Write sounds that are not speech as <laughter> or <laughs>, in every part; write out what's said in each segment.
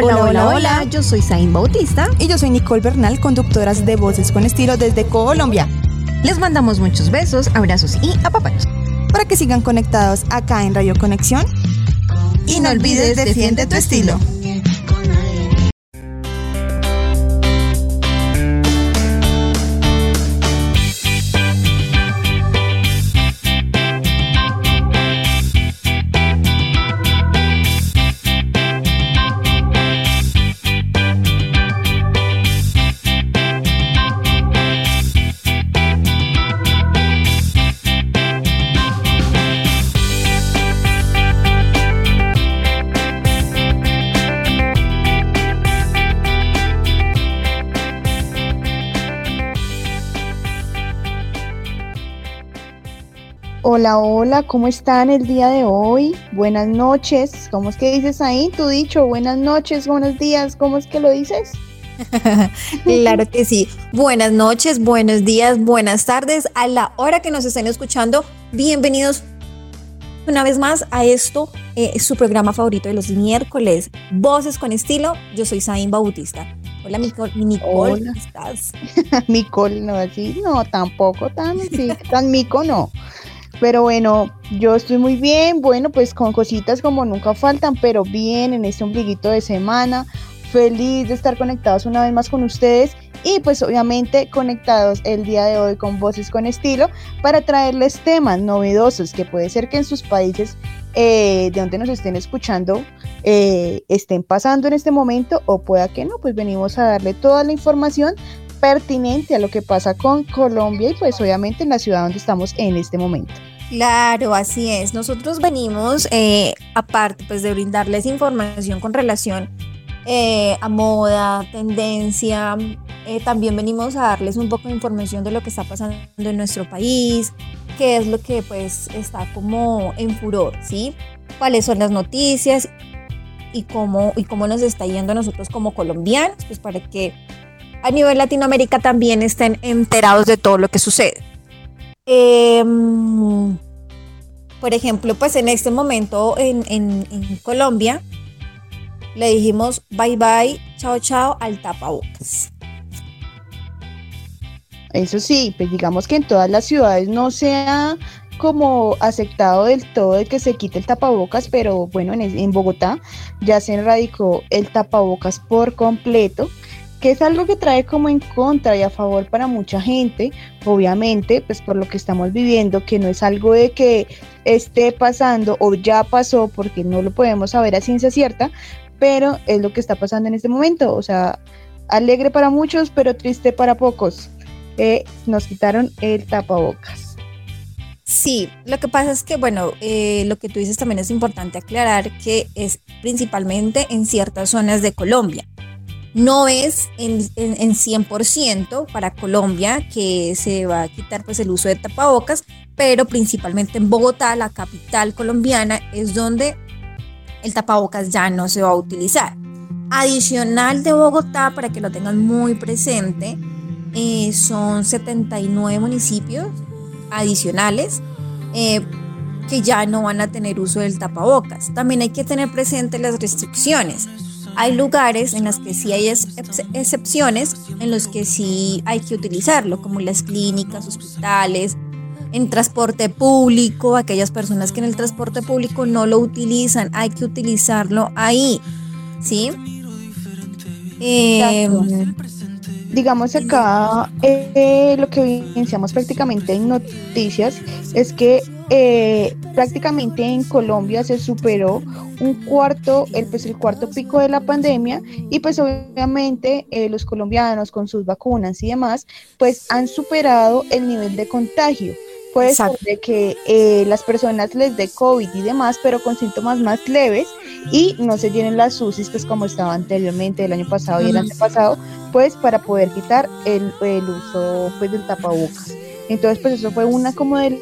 Hola, hola, hola, yo soy Zain Bautista. Y yo soy Nicole Bernal, conductoras de Voces con Estilo desde Colombia. Les mandamos muchos besos, abrazos y apapachos. Para que sigan conectados acá en Radio Conexión. Y no olvides, defiende tu estilo. Hola, hola, ¿cómo están el día de hoy? Buenas noches. ¿Cómo es que dices ahí? Tú dicho, buenas noches, buenos días, ¿cómo es que lo dices? <laughs> claro que sí. Buenas noches, buenos días, buenas tardes. A la hora que nos estén escuchando, bienvenidos una vez más a esto, eh, su programa favorito de los miércoles, Voces con Estilo. Yo soy Zain Bautista. Hola, Nicole, Nicole ¿cómo estás? <laughs> Nicole, no, así, no, tampoco tan, sí, tan mico, no. Pero bueno, yo estoy muy bien, bueno, pues con cositas como nunca faltan, pero bien en este ombliguito de semana. Feliz de estar conectados una vez más con ustedes y pues obviamente conectados el día de hoy con Voces con Estilo para traerles temas novedosos que puede ser que en sus países eh, de donde nos estén escuchando eh, estén pasando en este momento o pueda que no, pues venimos a darle toda la información pertinente a lo que pasa con Colombia y pues obviamente en la ciudad donde estamos en este momento. Claro, así es. Nosotros venimos, eh, aparte pues de brindarles información con relación eh, a moda, tendencia, eh, también venimos a darles un poco de información de lo que está pasando en nuestro país, qué es lo que pues está como en furor, ¿sí? Cuáles son las noticias y cómo, y cómo nos está yendo a nosotros como colombianos, pues para que a nivel Latinoamérica también estén enterados de todo lo que sucede. Em, por ejemplo, pues en este momento en, Colombia le dijimos bye bye, chao chao al tapabocas. Eso sí, pues digamos que en todas las ciudades no se ha como aceptado del todo de que se quite el tapabocas, pero bueno, en, en Bogotá ya se erradicó el tapabocas por completo que es algo que trae como en contra y a favor para mucha gente, obviamente, pues por lo que estamos viviendo, que no es algo de que esté pasando o ya pasó, porque no lo podemos saber a ciencia cierta, pero es lo que está pasando en este momento, o sea, alegre para muchos, pero triste para pocos. Eh, nos quitaron el tapabocas. Sí, lo que pasa es que, bueno, eh, lo que tú dices también es importante aclarar que es principalmente en ciertas zonas de Colombia. No es en, en, 100% para Colombia que se va a quitar pues el uso de tapabocas, pero principalmente en Bogotá, la capital colombiana, es donde el tapabocas ya no se va a utilizar. Adicional de Bogotá, para que lo tengan muy presente, eh, son 79 municipios adicionales eh, que ya no van a tener uso del tapabocas. También hay que tener presente las restricciones. Hay lugares en los que sí hay excepciones, en los que sí hay que utilizarlo, como las clínicas, hospitales, en transporte público, aquellas personas que en el transporte público no lo utilizan, hay que utilizarlo ahí, ¿sí? Em, digamos acá, eh, lo que evidenciamos prácticamente en noticias es que eh, prácticamente en Colombia se superó un cuarto, el, pues el cuarto pico de la pandemia y pues obviamente eh, los colombianos con sus vacunas y demás pues han superado el nivel de contagio. Puede ser de que eh, las personas les dé COVID y demás, pero con síntomas más leves y no se llenen las UCIs pues como estaba anteriormente el año pasado y el año pasado, pues para poder quitar el, el uso pues del tapabocas. Entonces pues eso fue una como del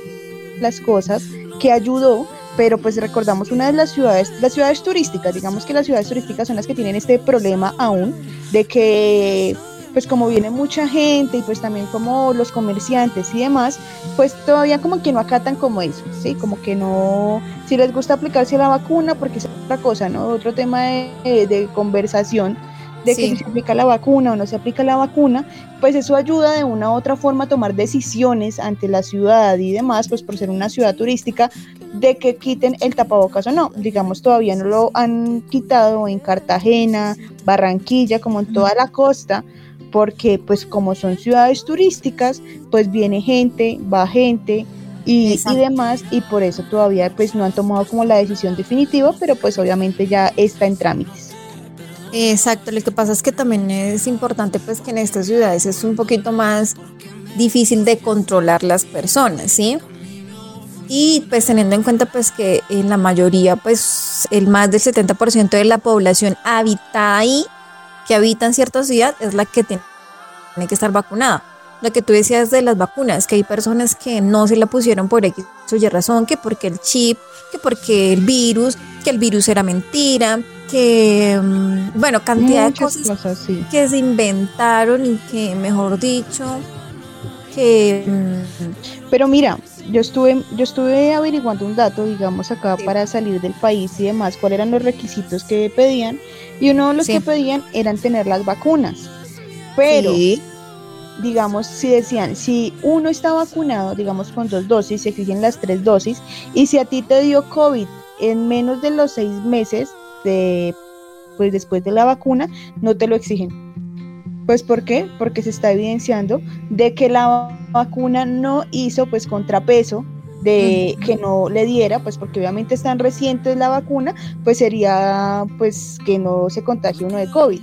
las cosas que ayudó, pero pues recordamos una de las ciudades, las ciudades turísticas, digamos que las ciudades turísticas son las que tienen este problema aún de que pues como viene mucha gente y pues también como los comerciantes y demás, pues todavía como que no acatan como eso, ¿sí? Como que no, si les gusta aplicarse la vacuna, porque es otra cosa, ¿no? Otro tema de, de conversación de que si se aplica la vacuna o no se aplica la vacuna, pues eso ayuda de una u otra forma a tomar decisiones ante la ciudad y demás, pues por ser una ciudad turística, de que quiten el tapabocas o no. Digamos, todavía no lo han quitado en Cartagena, Barranquilla, como en toda la costa, porque pues como son ciudades turísticas, pues viene gente, va gente, y, y, demás, y por eso todavía pues no han tomado como la decisión definitiva, pero pues obviamente ya está en trámites. Exacto, lo que pasa es que también es importante pues que en estas ciudades es un poquito más difícil de controlar las personas, ¿sí? Y pues teniendo en cuenta pues que en la mayoría pues el más del 70% de la población habita ahí, que habita en cierta ciudad, es la que tiene que estar vacunada. Lo que tú decías de las vacunas, que hay personas que no se la pusieron por X o Y razón, que porque el chip, que porque el virus, que el virus era mentira, que, mm, bueno, cantidad de cosas, que se inventaron y que, mejor dicho, que... Mm, Pero mira, yo estuve, yo estuve averiguando un dato, digamos, acá para salir del país y demás, cuáles eran los requisitos que pedían, y uno de los que pedían eran tener las vacunas. Pero, digamos, si decían, si uno está vacunado, digamos, con dos dosis, se exigen las tres dosis, y si a ti te dio COVID en menos de los seis meses, pues después de la vacuna, no te lo exigen. Pues ¿por qué? Porque se está evidenciando de que la vacuna no hizo pues contrapeso de que no le diera, pues porque obviamente están recientes la vacuna, pues sería pues que no se contagie uno de COVID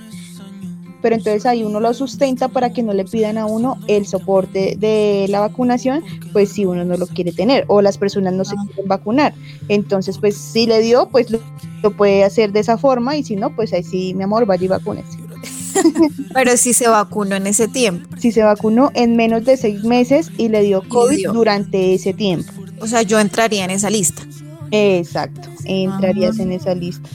pero entonces ahí uno lo sustenta para que no le pidan a uno el soporte de la vacunación, pues si uno no lo quiere tener o las personas no se ah. quieren vacunar. Entonces, pues si le dio, pues lo, puede hacer de esa forma y si no, pues ahí sí, mi amor, vaya y vacúnese. <laughs> Pero si se vacunó en ese tiempo. Si se vacunó en menos de seis meses y le dio COVID durante ese tiempo. O sea, yo entraría en esa lista. Exacto, entrarías en esa lista.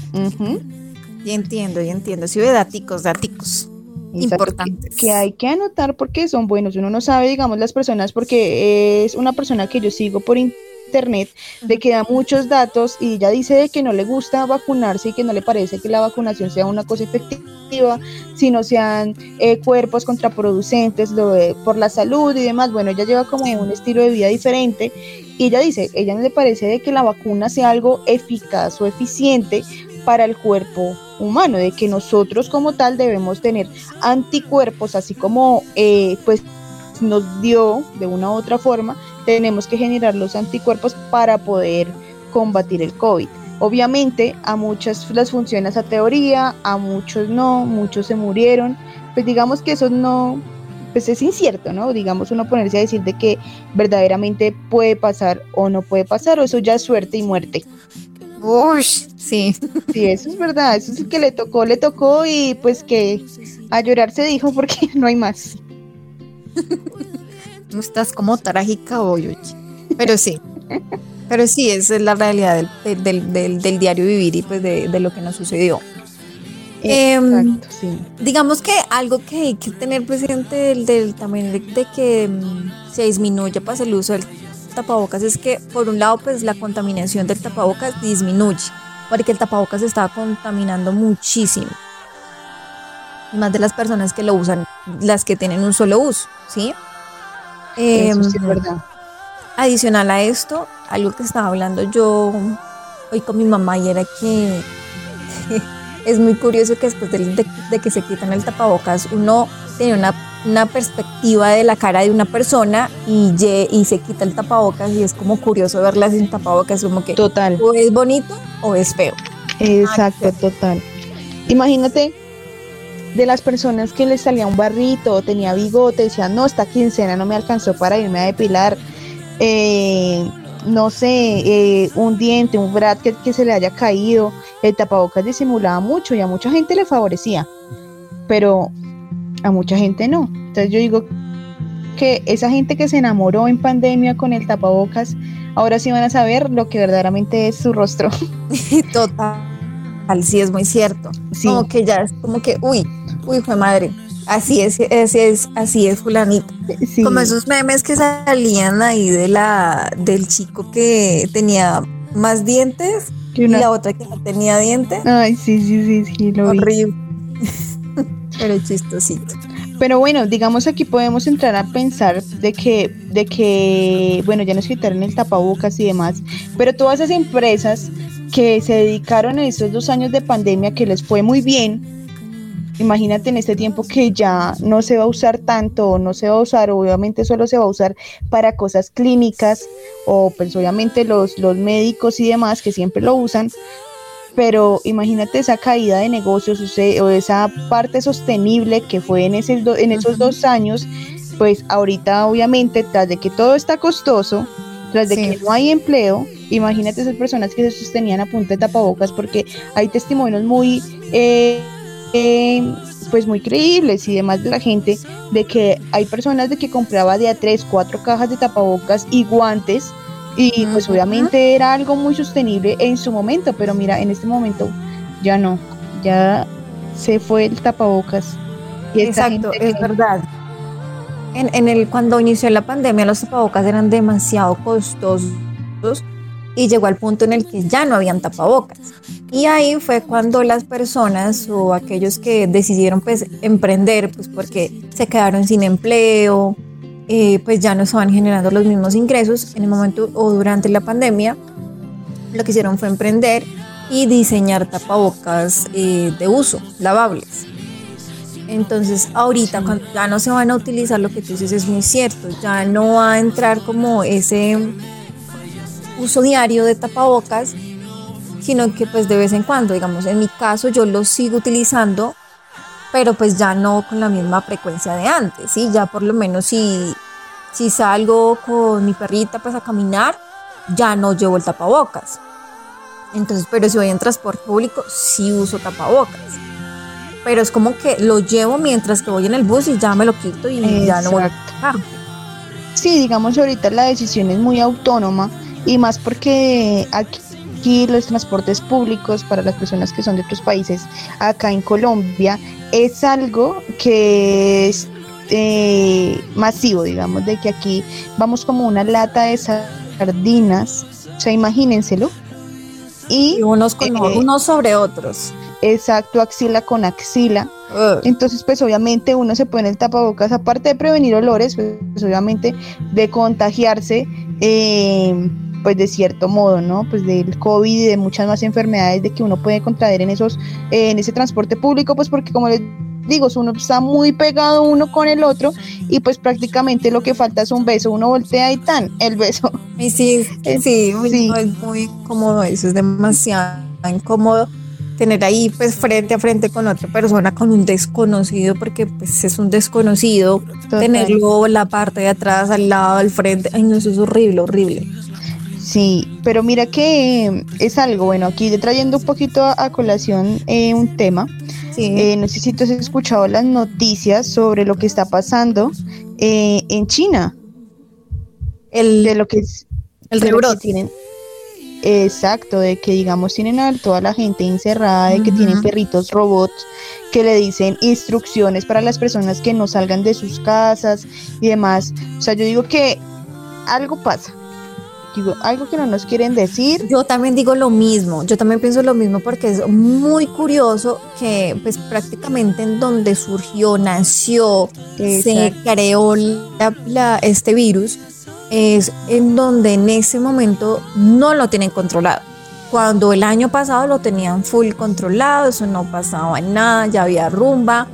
Y entiendo, y entiendo. Si ve daticos, daticos importantes. Que, hay que anotar porque son buenos. Uno no sabe, digamos, las personas, porque es una persona que yo sigo por internet, de que da muchos datos y ya dice de que no le gusta vacunarse y que no le parece que la vacunación sea una cosa efectiva, sino sean eh, cuerpos contraproducentes lo por la salud y demás. Bueno, ella lleva como un estilo de vida diferente y ella dice, ella no le parece de que la vacuna sea algo eficaz o eficiente para el cuerpo humano, de que nosotros como tal debemos tener anticuerpos, así como eh, pues nos dio de una u otra forma, tenemos que generar los anticuerpos para poder combatir el COVID. Obviamente a muchas les funciona esa teoría, a muchos no, muchos se murieron, pues digamos que eso no, pues es incierto, ¿no? Digamos uno ponerse a decir de que verdaderamente puede pasar o no puede pasar, o eso ya es suerte y muerte. Uy, sí. Sí, eso es verdad, eso es que le tocó, le tocó y pues que a llorar se dijo porque <laughs> no hay más. No estás como trágica hoy, pero sí. Pero sí, esa es la realidad del, diario vivir y pues de, lo que nos sucedió. Em, sí. Digamos que algo que hay que tener presente del, también de, que mm, se disminuye pues, el uso del tapabocas es que, por un lado, pues la contaminación del tapabocas disminuye, porque el tapabocas estaba contaminando muchísimo. Y más de las personas que lo usan, las que tienen un solo uso, ¿sí? Eso sí es em, verdad. Adicional a esto, algo que estaba hablando yo hoy con mi mamá y era que <laughs> es muy curioso que después de, de que se quitan el tapabocas, uno tiene una una perspectiva de la cara de una persona y, y se quita el tapabocas y es como curioso verla sin tapabocas, como que total. o es bonito o es feo. Exacto, total. Imagínate de las personas que les salía un barrito o tenía bigote, decían, no, esta quincena no me alcanzó para irme a depilar, eh, no sé, eh, un diente, un bracket que se le haya caído, el tapabocas disimulaba mucho y a mucha gente le favorecía, pero a mucha gente no. Entonces yo digo que esa gente que se enamoró en pandemia con el tapabocas, ahora sí van a saber lo que verdaderamente es su rostro. <laughs> <laughs> Total, sí es muy cierto. Como que ya es como que, uy, uy, fue madre. Así es, así es, así es, fulanito. Como esos memes que salían ahí de la del chico que tenía más dientes y la otra que no tenía dientes. Ay, sí, sí, sí, sí, lo Horrible. Pero chistosito. Pero bueno, digamos aquí podemos entrar a pensar de que, de que, bueno, ya nos quitaron el tapabocas y demás, pero todas esas empresas que se dedicaron en estos dos años de pandemia que les fue muy bien, imagínate en este tiempo que ya no se va a usar tanto no se va a usar, obviamente solo se va a usar para cosas clínicas o pues obviamente los, los médicos y demás que siempre lo usan, pero imagínate esa caída de negocios o esa parte sostenible que fue en, ese en esos dos años, pues ahorita obviamente tras de que todo está costoso, tras de que no hay empleo, imagínate esas personas que se sostenían a punta de tapabocas porque hay testimonios muy... Eh, eh, pues muy creíbles y demás de la gente de que hay personas de que compraba de a tres, cuatro cajas de tapabocas y guantes y pues obviamente era algo muy sostenible en su momento, pero mira, en este momento ya no, ya se fue el tapabocas. Y Exacto, es verdad. En, en el, cuando inició la pandemia los tapabocas eran demasiado costosos y llegó al punto en el que ya no habían tapabocas. Y ahí fue cuando las personas o aquellos que decidieron pues emprender, pues porque se quedaron sin empleo, eh, pues ya no estaban generando los mismos ingresos en el momento o durante la pandemia, lo que hicieron fue emprender y diseñar tapabocas eh, de uso, lavables. Entonces, ahorita cuando ya no se van a utilizar, lo que tú dices es muy cierto, ya no va a entrar como ese uso diario de tapabocas, sino que pues de vez en cuando, digamos, en mi caso yo lo sigo utilizando, pero pues ya no con la misma frecuencia de antes, ¿sí? Ya por lo menos si, si salgo con mi perrita pues a caminar, ya no llevo el tapabocas. Entonces, pero si voy en transporte público, sí uso tapabocas. Pero es como que lo llevo mientras que voy en el bus y ya me lo quito y ya no voy a Sí, digamos ahorita la decisión es muy autónoma y más porque aquí los transportes públicos para las personas que son de otros países, acá en Colombia, es algo que es eh, masivo, digamos, de que aquí vamos como una lata de sardinas, o sea, imagínenselo. Y, unos, con, eh, unos sobre otros. Exacto, axila con axila. Entonces, pues obviamente uno se pone el tapabocas, aparte de prevenir olores, pues obviamente de contagiarse. Eh, pues de cierto modo, ¿no? Pues del COVID y de muchas más enfermedades de que uno puede contraer en esos, en ese transporte público, pues porque como les digo, uno está muy pegado uno con el otro y pues prácticamente lo que falta es un beso, uno voltea y tan, el beso. Y sí, sí, <laughs> sí. es muy cómodo eso, es demasiado incómodo tener ahí pues frente a frente con otra persona, con un desconocido, porque pues es un desconocido, tenerlo la parte de atrás, al lado, al frente, ay no, eso es horrible, horrible. Sí, pero mira que es algo, bueno, aquí trayendo un poquito a, colación eh, un tema. Eh, no sé si tú has escuchado las noticias sobre lo que está pasando eh, en China. El, de lo que es el rebrote. Tienen, exacto, de que digamos tienen a toda la gente encerrada, de que tienen perritos robots que le dicen instrucciones para las personas que no salgan de sus casas y demás. O sea, yo digo que algo pasa algo que no nos quieren decir. Yo también digo lo mismo, yo también pienso lo mismo porque es muy curioso que pues prácticamente en donde surgió, nació, se creó la, este virus, es en donde en ese momento no lo tienen controlado. Cuando el año pasado lo tenían full controlado, eso no pasaba nada, ya había rumba,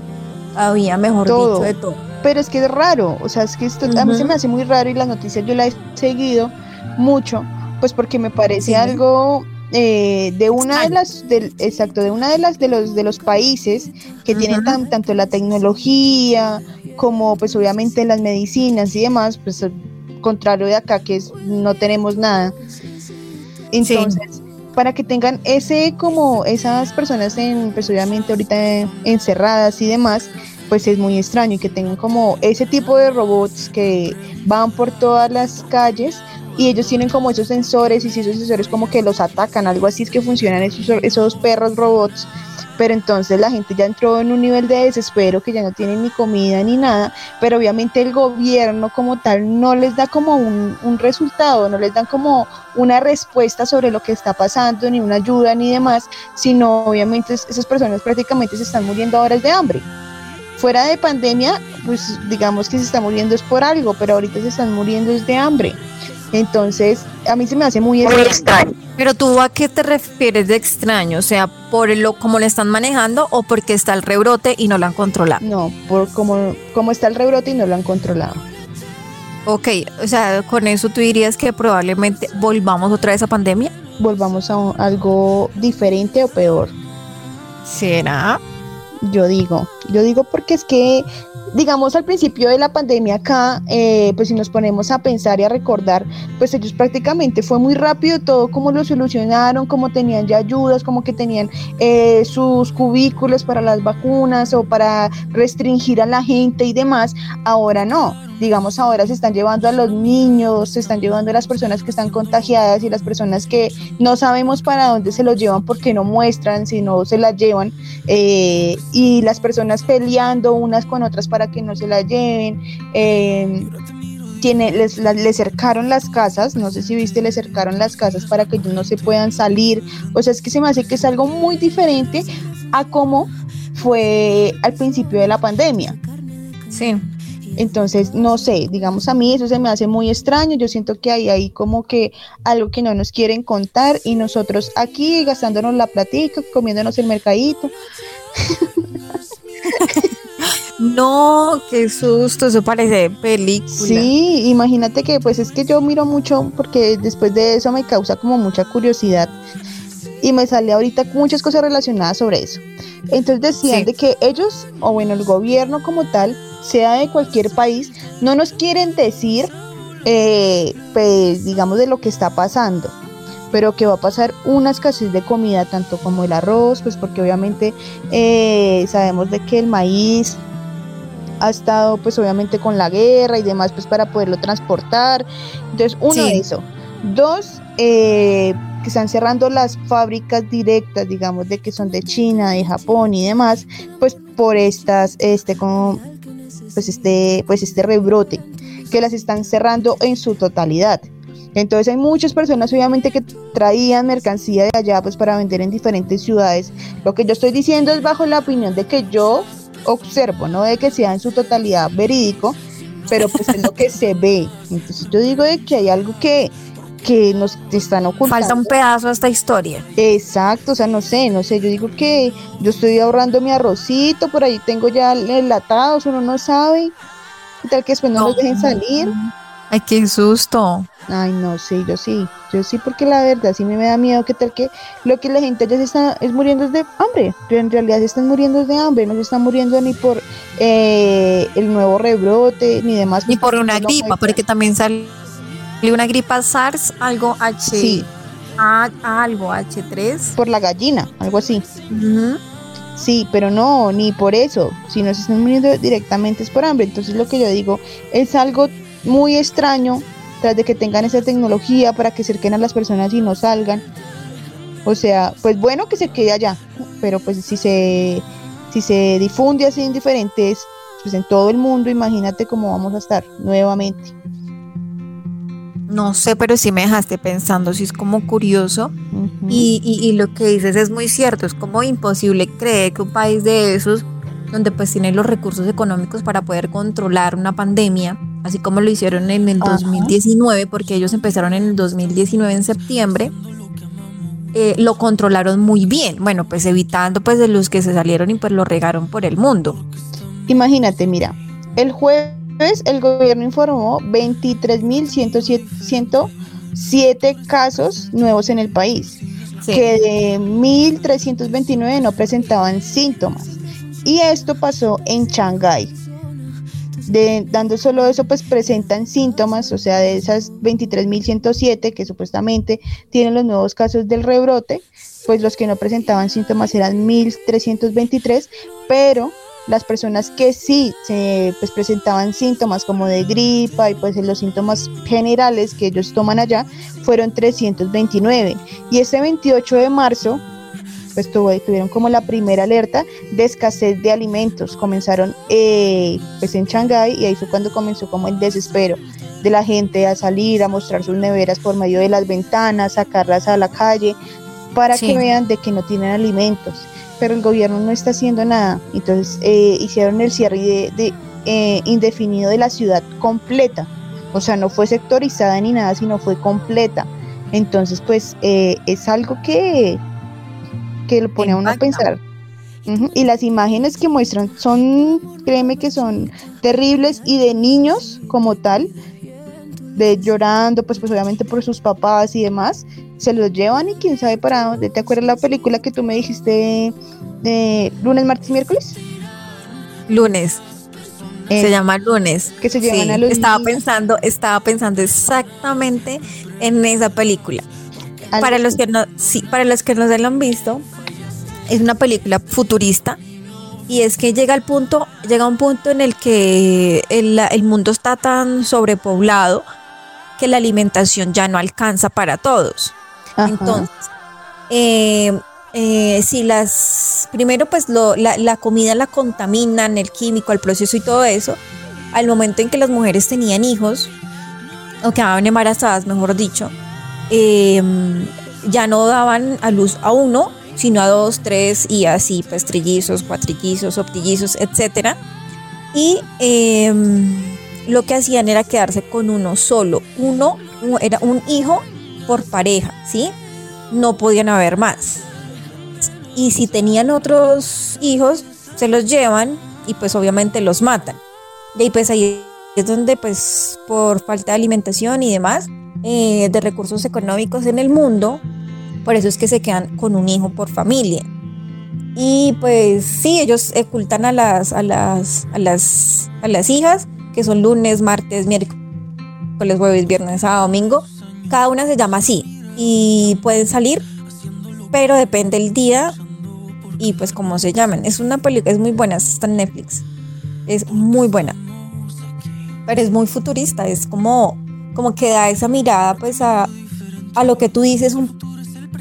había mejor dicho de todo. Pero es que es raro, o sea, es que esto a mí se me hace muy raro y las noticias yo las he seguido mucho, pues porque me parece algo eh, de una de las exacto de una de las de los de los países que tienen tanto la tecnología como pues obviamente las medicinas y demás pues contrario de acá que es, no tenemos nada. Entonces para que tengan ese como esas personas en pues obviamente ahorita encerradas y demás pues es muy extraño y que tengan como ese tipo de robots que van por todas las calles y ellos tienen como esos sensores y si esos sensores como que los atacan, algo así es que funcionan esos, esos perros robots pero entonces la gente ya entró en un nivel de desespero que ya no tienen ni comida ni nada, pero obviamente el gobierno como tal no les da como un, un resultado, no les dan como una respuesta sobre lo que está pasando, ni una ayuda ni demás, sino obviamente esas personas prácticamente se están muriendo ahora de hambre fuera de pandemia, pues digamos que se está muriendo es por algo, pero ahorita se están muriendo es de hambre. Entonces, a mí se me hace muy extraño. Pero tú a qué te refieres de extraño? O sea, por lo como le están manejando o porque está el rebrote y no lo han controlado. No, por cómo, cómo está el rebrote y no lo han controlado. Ok, o sea, con eso tú dirías que probablemente volvamos otra vez a pandemia. Volvamos a algo diferente o peor. ¿Será? yo digo. Yo digo porque es que, digamos, al principio de la pandemia acá, eh, pues si nos ponemos a pensar y a recordar, pues ellos prácticamente fue muy rápido todo, como lo solucionaron, como tenían ya ayudas, como que tenían eh, sus cubículos para las vacunas o para restringir a la gente y demás. Ahora no digamos, ahora se están llevando a los niños, se están llevando a las personas que están contagiadas y las personas que no sabemos para dónde se los llevan porque no muestran, si no se las llevan, eh, y las personas peleando unas con otras para que no se las lleven. Eh, tiene, les, les cercaron las casas, no sé si viste, les cercaron las casas para que ellos no se puedan salir. O sea, es que se me hace que es algo muy diferente a cómo fue al principio de la pandemia. Sí. Entonces, no sé, digamos a mí eso se me hace muy extraño, yo siento que hay ahí como que algo que no nos quieren contar y nosotros aquí gastándonos la platica, comiéndonos el mercadito. <laughs> No, qué susto, eso parece película. Sí, imagínate que pues es que yo miro mucho porque después de eso me causa como mucha curiosidad y me sale ahorita muchas cosas relacionadas sobre eso. Entonces decían de que ellos, o bueno, el gobierno como tal, sea de cualquier país, no nos quieren decir, eh, pues, digamos, de lo que está pasando, pero que va a pasar una escasez de comida, tanto como el arroz, pues porque obviamente eh, sabemos de que el maíz ha estado pues obviamente con la guerra y demás pues para poderlo transportar. Entonces, uno de eso. Dos, eh, que están cerrando las fábricas directas, digamos, de que son de China, de Japón y demás, pues por estas, este, como pues este, pues este rebrote, que las están cerrando en su totalidad. Entonces hay muchas personas obviamente que traían mercancía de allá pues para vender en diferentes ciudades. Lo que yo estoy diciendo es bajo la opinión de que yo observo, no de que sea en su totalidad verídico, pero pues es lo que se ve. Entonces yo digo de que hay algo que que nos están ocultando. Falta un pedazo a esta historia. Exacto, o sea, no sé, no sé, yo digo que yo estoy ahorrando mi arrocito, por ahí tengo ya enlatados, uno no sabe, ¿qué tal que después no, nos dejen salir? Ay, qué susto. Ay, no sé, yo sí, yo sí, porque la verdad sí me da miedo que tal que lo que la gente ya se está es muriendo de hambre, pero en realidad se están muriendo de hambre, no se están muriendo ni por eh, el nuevo rebrote, ni demás. Ni por una gripa, porque también sale una gripa SARS, algo H. Sí. algo H3. Por la gallina, algo así. Sí, pero no, ni por eso. Si no se están muriendo directamente es por hambre. Entonces lo que yo digo es algo muy extraño tras de que tengan esa tecnología para que cerquen a las personas y no salgan. O sea, pues bueno que se quede allá, pero pues si se, si se difunde así en diferentes, pues en todo el mundo, imagínate cómo vamos a estar nuevamente. No sé, pero sí me dejaste pensando, sí es como curioso. y, lo que dices es muy cierto, es como imposible creer que un país de esos, donde pues tiene los recursos económicos para poder controlar una pandemia, así como lo hicieron en el 2019, porque ellos empezaron en el 2019 en septiembre, eh, lo controlaron muy bien, bueno, pues evitando pues de los que se salieron y pues lo regaron por el mundo. Imagínate, mira, el jueves el gobierno informó 23.107 casos nuevos en el país, que de 1.329 no presentaban síntomas. Y esto pasó en Shanghái. dando solo eso, pues presentan síntomas, o sea, de esas 23.107 que supuestamente tienen los nuevos casos del rebrote, pues los que no presentaban síntomas eran 1.323, pero las personas que sí se pues, presentaban síntomas como de gripa y pues los síntomas generales que ellos toman allá fueron 329 y este 28 de marzo pues tuvieron como la primera alerta de escasez de alimentos. Comenzaron eh, pues en Shanghái y ahí fue cuando comenzó como el desespero de la gente a salir, a mostrar sus neveras por medio de las ventanas, sacarlas a la calle, para que vean de que no tienen alimentos. Pero el gobierno no está haciendo nada. Entonces eh, hicieron el cierre de, eh, indefinido de la ciudad completa. O sea, no fue sectorizada ni nada, sino fue completa. Entonces, pues eh, es algo que, que lo pone a uno a pensar. Y las imágenes que muestran son, créeme que son terribles y de niños como tal, de llorando, pues, pues obviamente por sus papás y demás, se los llevan y quién sabe para dónde. ¿Te acuerdas la película que tú me dijiste de lunes, martes, miércoles? Lunes. se eh, llama Lunes. Que se llevan a los Estaba pensando, estaba pensando exactamente en esa película. Para los que no, sí, para los que no se lo han visto, es una película futurista y es que llega al punto, llega un punto en el que el, el mundo está tan sobrepoblado que la alimentación ya no alcanza para todos. Entonces, eh, eh, si las, primero pues la, comida la contaminan, el químico, el proceso y todo eso, al momento en que las mujeres tenían hijos, o quedaban embarazadas, mejor dicho, em, ya no daban a luz a uno, sino a dos, tres y así, pues trillizos, cuatrillizos, optillizos, etc. Y em, lo que hacían era quedarse con uno solo. Uno era un hijo por pareja, ¿sí? No podían haber más. Y si tenían otros hijos, se los llevan y pues obviamente los matan. Y pues ahí es donde pues por falta de alimentación y demás, eh, de recursos económicos en el mundo, por eso es que se quedan con un hijo por familia. Y pues sí, ellos ocultan a las, a las, a las, a las hijas que son lunes, martes, miércoles, jueves, viernes, sábado, domingo. Cada una se llama así y pueden salir, pero depende el día y pues cómo se llaman. Es una película, es muy buena, está en Netflix. Es muy buena. Pero es muy futurista, es como, como que da esa mirada pues a, a lo que tú dices un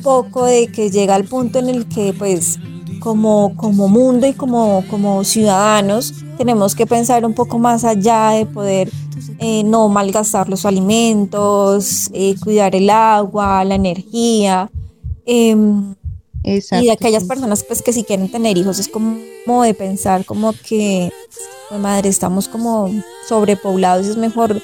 poco de que llega al punto en el que pues como, como mundo y como, como ciudadanos tenemos que pensar un poco más allá de poder eh, no malgastar los alimentos, eh, cuidar el agua, la energía. Em, y de aquellas personas pues que si quieren tener hijos es como, de pensar como que, pues madre, estamos como sobrepoblados y es mejor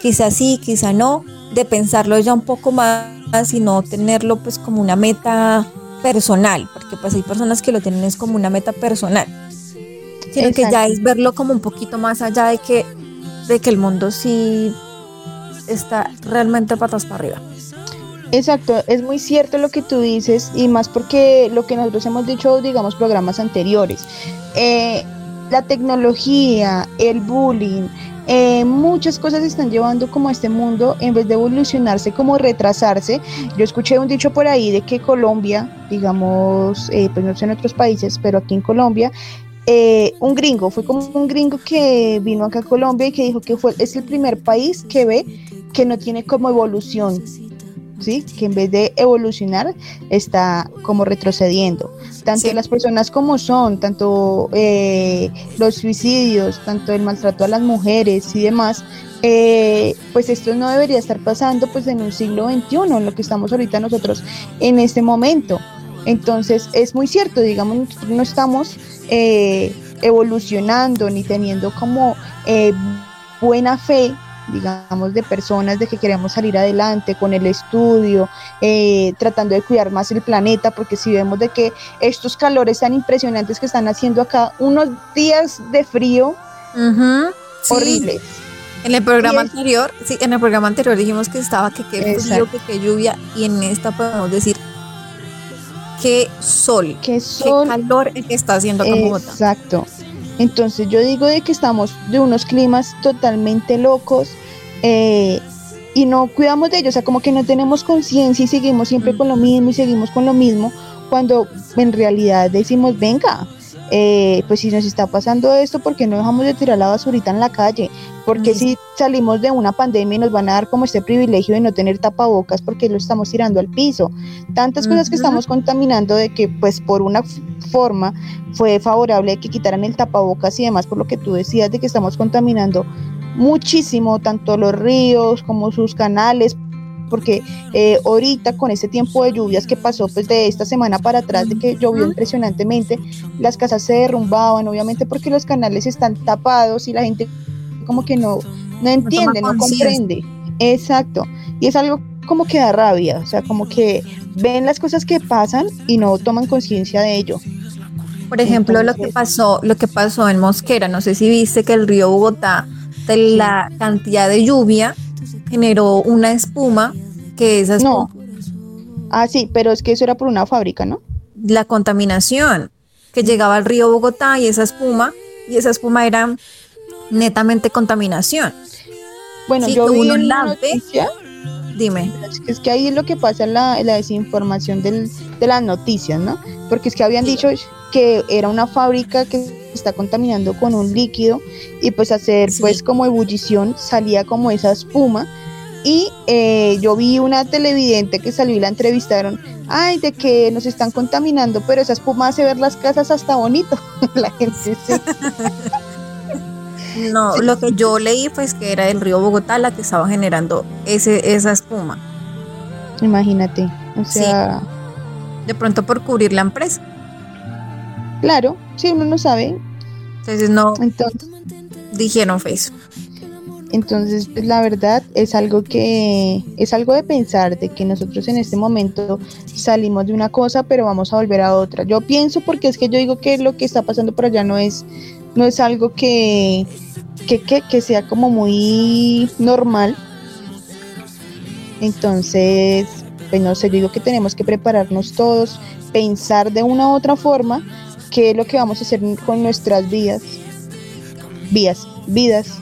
quizás sí, quizá no, de pensarlo ya un poco más y no tenerlo pues como una meta personal, porque pues hay personas que lo tienen es como una meta personal sino que ya es verlo como un poquito más allá de que, de que el mundo sí está realmente patas para arriba. Exacto, es muy cierto lo que tú dices y más porque lo que nosotros hemos dicho, digamos, programas anteriores, eh, la tecnología, el bullying, eh, muchas cosas están llevando como a este mundo, en vez de evolucionarse, como retrasarse. Yo escuché un dicho por ahí de que Colombia, digamos, eh, pues no sé en otros países, pero aquí en Colombia, eh, un gringo, fue como un gringo que vino acá a Colombia y que dijo que fue, es el primer país que ve que no tiene como evolución, ¿sí? que en vez de evolucionar está como retrocediendo. Tanto las personas como son, tanto eh, los suicidios, tanto el maltrato a las mujeres y demás, eh, pues esto no debería estar pasando pues en un siglo XXI, en lo que estamos ahorita nosotros en este momento. Entonces es muy cierto, digamos, no estamos eh, evolucionando ni teniendo como eh, buena fe digamos, de personas de que queremos salir adelante con el estudio, eh, tratando de cuidar más el planeta, porque si vemos de que estos calores tan impresionantes que están haciendo acá, unos días de frío horribles. En el programa anterior, sí, en el programa anterior dijimos que estaba que qué frío, que qué lluvia, y en esta podemos decir qué sol, qué, sol, calor que está haciendo acá Exacto. Entonces yo digo de que estamos de unos climas totalmente locos eh, y no cuidamos de ellos, o sea, como que no tenemos conciencia y seguimos siempre con lo mismo y seguimos con lo mismo, cuando en realidad decimos, venga, eh, pues si nos está pasando esto, ¿por qué no dejamos de tirar la basurita en la calle? Porque si salimos de una pandemia y nos van a dar como este privilegio de no tener tapabocas porque lo estamos tirando al piso? Tantas cosas que estamos contaminando de que pues por una forma fue favorable que quitaran el tapabocas y demás por lo que tú decías de que estamos contaminando muchísimo tanto los ríos como sus canales porque eh, ahorita con este tiempo de lluvias que pasó pues de esta semana para atrás, de que llovió impresionantemente, las casas se derrumbaban, obviamente porque los canales están tapados y la gente como que no, no entiende, no, comprende. Exacto. Y es algo como que da rabia, o sea, como que ven las cosas que pasan y no toman conciencia de ello. Por ejemplo, lo que pasó, lo que pasó en Mosquera, no sé si viste que el río Bogotá, de la cantidad de lluvia, generó una espuma que esa espuma. No. Ah, sí, pero es que eso era por una fábrica, ¿no? La contaminación que llegaba al río Bogotá y esa espuma, y esa espuma era netamente contaminación. Bueno, yo vi en la noticia, dime. Es que ahí es lo que pasa la, la desinformación del, de las noticias, ¿no? Porque es que habían dicho que era una fábrica que está contaminando con un líquido y pues hacer pues como ebullición salía como esa espuma y eh, yo vi una televidente que salió y la entrevistaron, ay, de que nos están contaminando, pero esa espuma hace ver las casas hasta bonito. <laughs> la gente <laughs> No, lo que yo leí fue que era el río Bogotá la que estaba generando ese, esa espuma. Imagínate, o sea... De pronto por cubrir la empresa. Claro, si uno no sabe. Entonces no. Entonces, dijeron Facebook. Entonces, pues, la verdad es algo que es algo de pensar de que nosotros en este momento salimos de una cosa, pero vamos a volver a otra. Yo pienso porque es que yo digo que lo que está pasando por allá no es no es algo que que, que sea como muy normal. Entonces, pues no sé, yo digo que tenemos que prepararnos todos, pensar de una u otra forma qué es lo que vamos a hacer con nuestras vidas, vías, vidas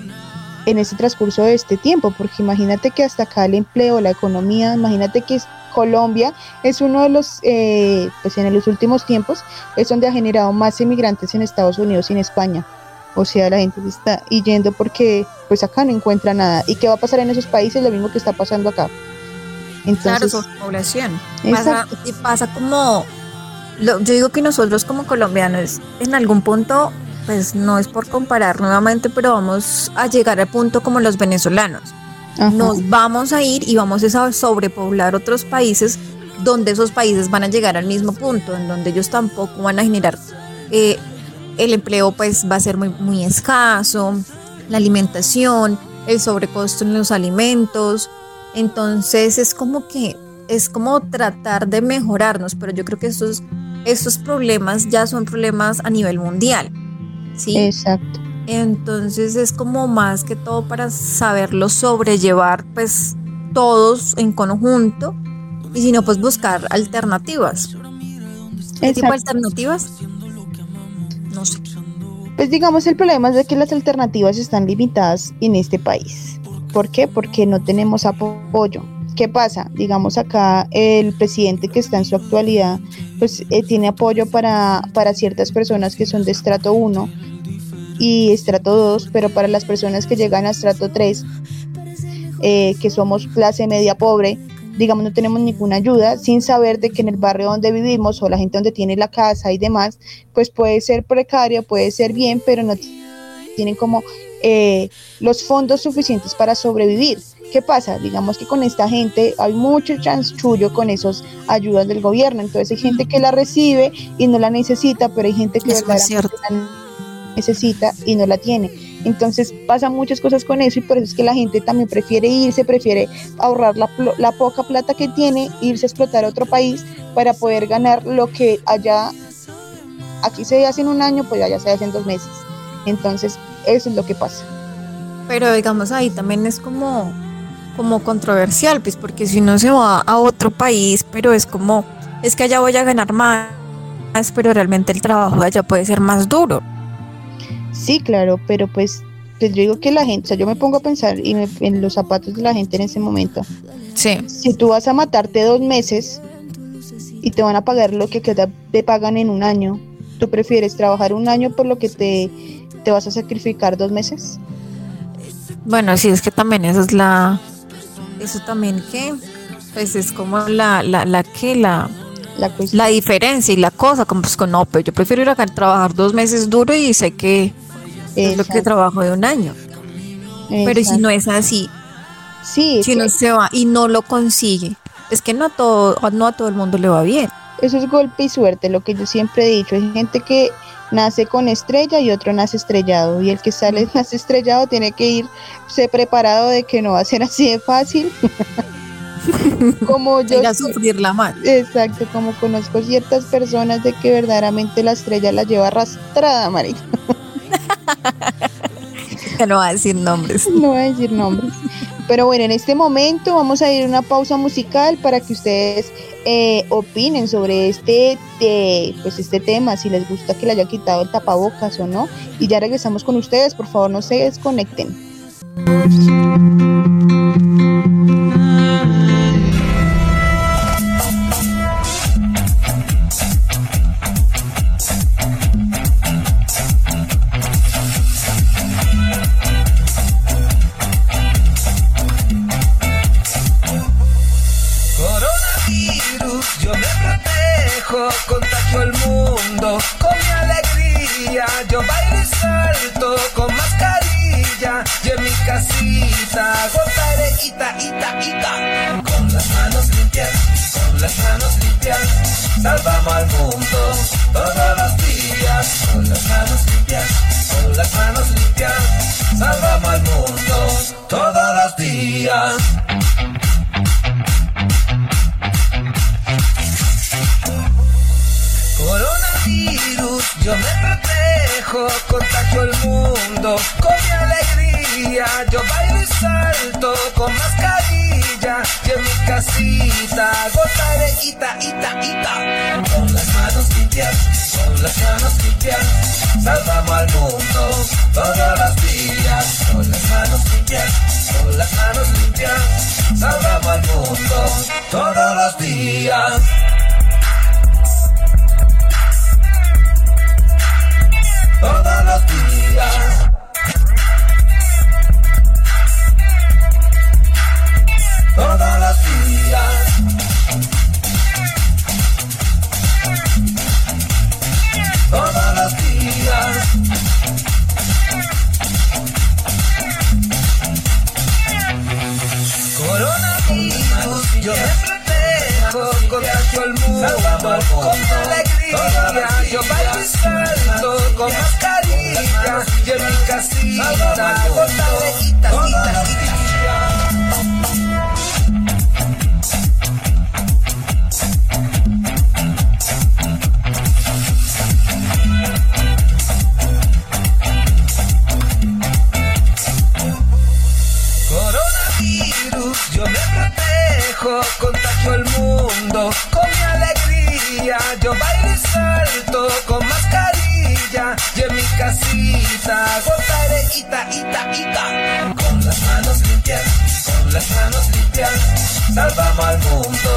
en este transcurso de este tiempo, porque imagínate que hasta acá el empleo, la economía, imagínate que Colombia es uno de los, eh, pues en los últimos tiempos, es donde ha generado más inmigrantes en Estados Unidos y en España. O sea, la gente se está yendo porque pues acá no encuentra nada. ¿Y qué va a pasar en esos países? Lo mismo que está pasando acá. Entonces, claro, población. Pasa, y pasa como, yo digo que nosotros como colombianos en algún punto pues no es por comparar nuevamente, pero vamos a llegar al punto como los venezolanos. Nos vamos a ir y vamos a sobrepoblar otros países donde esos países van a llegar al mismo punto, en donde ellos tampoco van a generar, eh, el empleo pues va a ser muy, muy escaso, la alimentación, el sobrecosto en los alimentos, entonces es como que es como tratar de mejorarnos, pero yo creo que estos, estos problemas ya son problemas a nivel mundial. ¿sí? Exacto. Entonces es como más que todo para saberlo sobrellevar pues todos en conjunto y si no pues buscar alternativas. ¿Qué tipo de alternativas? No sé. Pues digamos el problema es de que las alternativas están limitadas en este país. ¿Por qué? Porque no tenemos apoyo. ¿Qué pasa? Digamos acá el presidente que está en su actualidad, pues eh, tiene apoyo para, para ciertas personas que son de estrato 1 y estrato 2, pero para las personas que llegan a estrato 3, eh, que somos clase media pobre, digamos no tenemos ninguna ayuda, sin saber de que en el barrio donde vivimos o la gente donde tiene la casa y demás, pues puede ser precario, puede ser bien, pero no tienen como eh, los fondos suficientes para sobrevivir. ¿Qué pasa? Digamos que con esta gente hay mucho chanchullo con esas ayudas del gobierno. Entonces hay gente que la recibe y no la necesita, pero hay gente que la necesita y no la tiene. Entonces pasa muchas cosas con eso y por eso es que la gente también prefiere irse, prefiere ahorrar la, la poca plata que tiene, irse a explotar a otro país para poder ganar lo que allá, aquí se hace en un año, pues allá se hace en dos meses. Entonces eso es lo que pasa. Pero digamos ahí también es como como controversial, pues porque si uno se va a otro país, pero es como, es que allá voy a ganar más, pero realmente el trabajo allá puede ser más duro. Sí, claro, pero pues, pues yo digo que la gente, o sea, yo me pongo a pensar y en los zapatos de la gente en ese momento. Sí. Si tú vas a matarte dos meses y te van a pagar lo que te pagan en un año, ¿Tú prefieres trabajar un año por lo que te, te vas a sacrificar dos meses? Bueno, sí, es que también eso es la, eso también que, pues es como la, la, la que, la, La, la diferencia y la cosa, como pues con no, pero yo prefiero ir acá a trabajar dos meses duro y sé que es lo que trabajo de un año. Pero ¿y si no es así, Sí, si no se va y no lo consigue, es que no a todo, no a todo el mundo le va bien. eso es golpe y suerte, lo que yo siempre he dicho. Hay gente que nace con estrella y otro nace estrellado. Y el que sale <laughs> nace estrellado tiene que irse preparado de que no va a ser así de fácil. <laughs> como yo Ir a sufrirla más. Exacto, como conozco ciertas personas de que verdaderamente la estrella la lleva arrastrada, marica. <laughs> Que no va a decir nombres. No voy a decir nombres. Pero bueno, en este momento vamos a ir a una pausa musical para que ustedes eh, opinen sobre este, eh, pues este tema, si les gusta que le haya quitado el tapabocas o no. Y ya regresamos con ustedes, por favor no se desconecten. Me protejo, contagio al mundo con mi alegría. Yo bailo y salto con mascarilla y en mi casita gozaré ita, ita, ita. Con las manos limpias, con las manos limpias, salvamos al mundo todos los días. Con las manos limpias, con las manos limpias, salvamos al mundo todos los días. Yo me protejo, contagio al mundo con mi alegría. Yo bailo y salto con mascarilla y en mi casita gozaré ita, ita, ita. Con las manos limpias, con las manos limpias, salvamos al mundo todos los días. Con las manos limpias, con las manos limpias, salvamos al mundo todos los días. Todos los días. Todos los días. Todos los días. Coronavirus, yo me protejo, contagio al mundo con alegría. Yo bailo y salto con mascarilla y en mi casita gozaré casita gozaré ita, ita, ita. Con las manos limpias, con las manos limpias, salvamos al mundo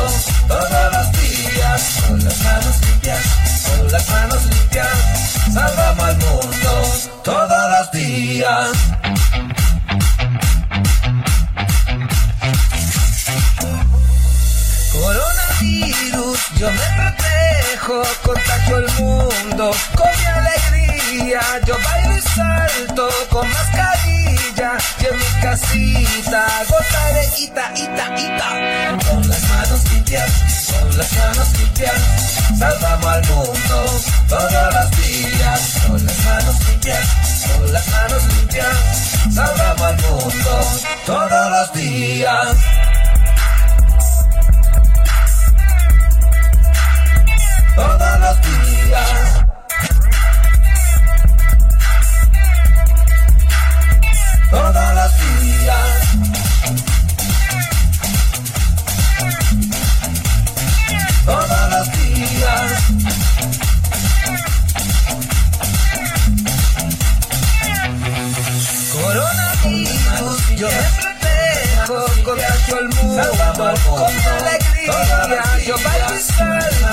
todos los días. Con las manos limpias, con las manos limpias, salvamos al mundo todos los días. Gozaré ita, ita, ita. Con las manos limpias, con las manos limpias, salvamos al mundo todos los días. Con las manos limpias, con las manos limpias, salvamos al mundo todos los días. todos los días. Todos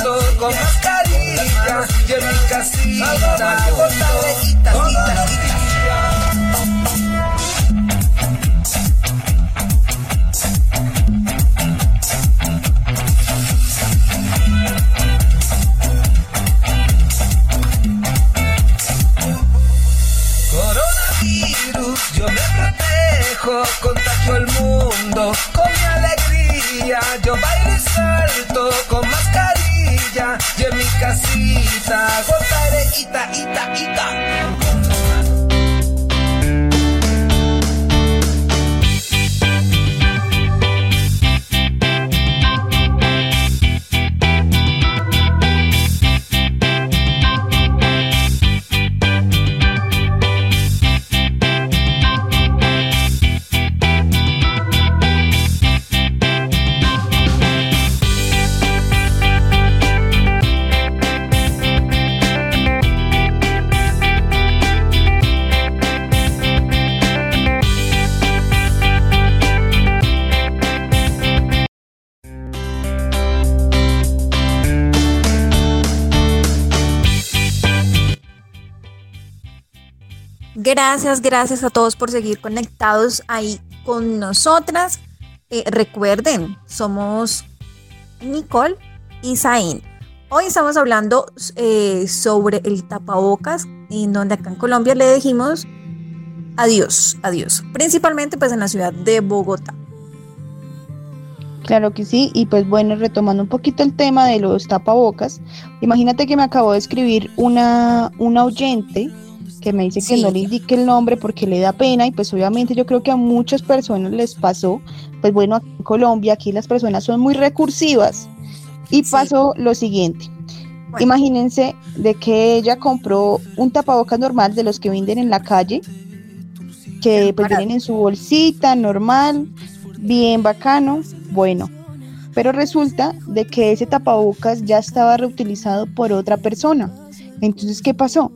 con con mascarilla y en mi casita. Coronavirus, Gracias, gracias a todos por seguir conectados ahí con nosotras. Eh, recuerden, somos Nicole y Zain. Hoy estamos hablando eh, sobre el tapabocas, en donde acá en Colombia le dijimos adiós, adiós. Principalmente pues en la ciudad de Bogotá. Claro que sí, y pues bueno, retomando un poquito el tema de los tapabocas, imagínate que me acabo de escribir una, una oyente que me dice que no le indique el nombre porque le da pena y pues obviamente yo creo que a muchas personas les pasó, pues bueno, aquí en Colombia aquí las personas son muy recursivas y Sí. pasó lo siguiente. Bueno. Imagínense de que ella compró un tapabocas normal de los que venden en la calle, que pues vienen en su bolsita normal, bien bacano, bueno. Pero resulta de que ese tapabocas ya estaba reutilizado por otra persona. Entonces, ¿qué pasó?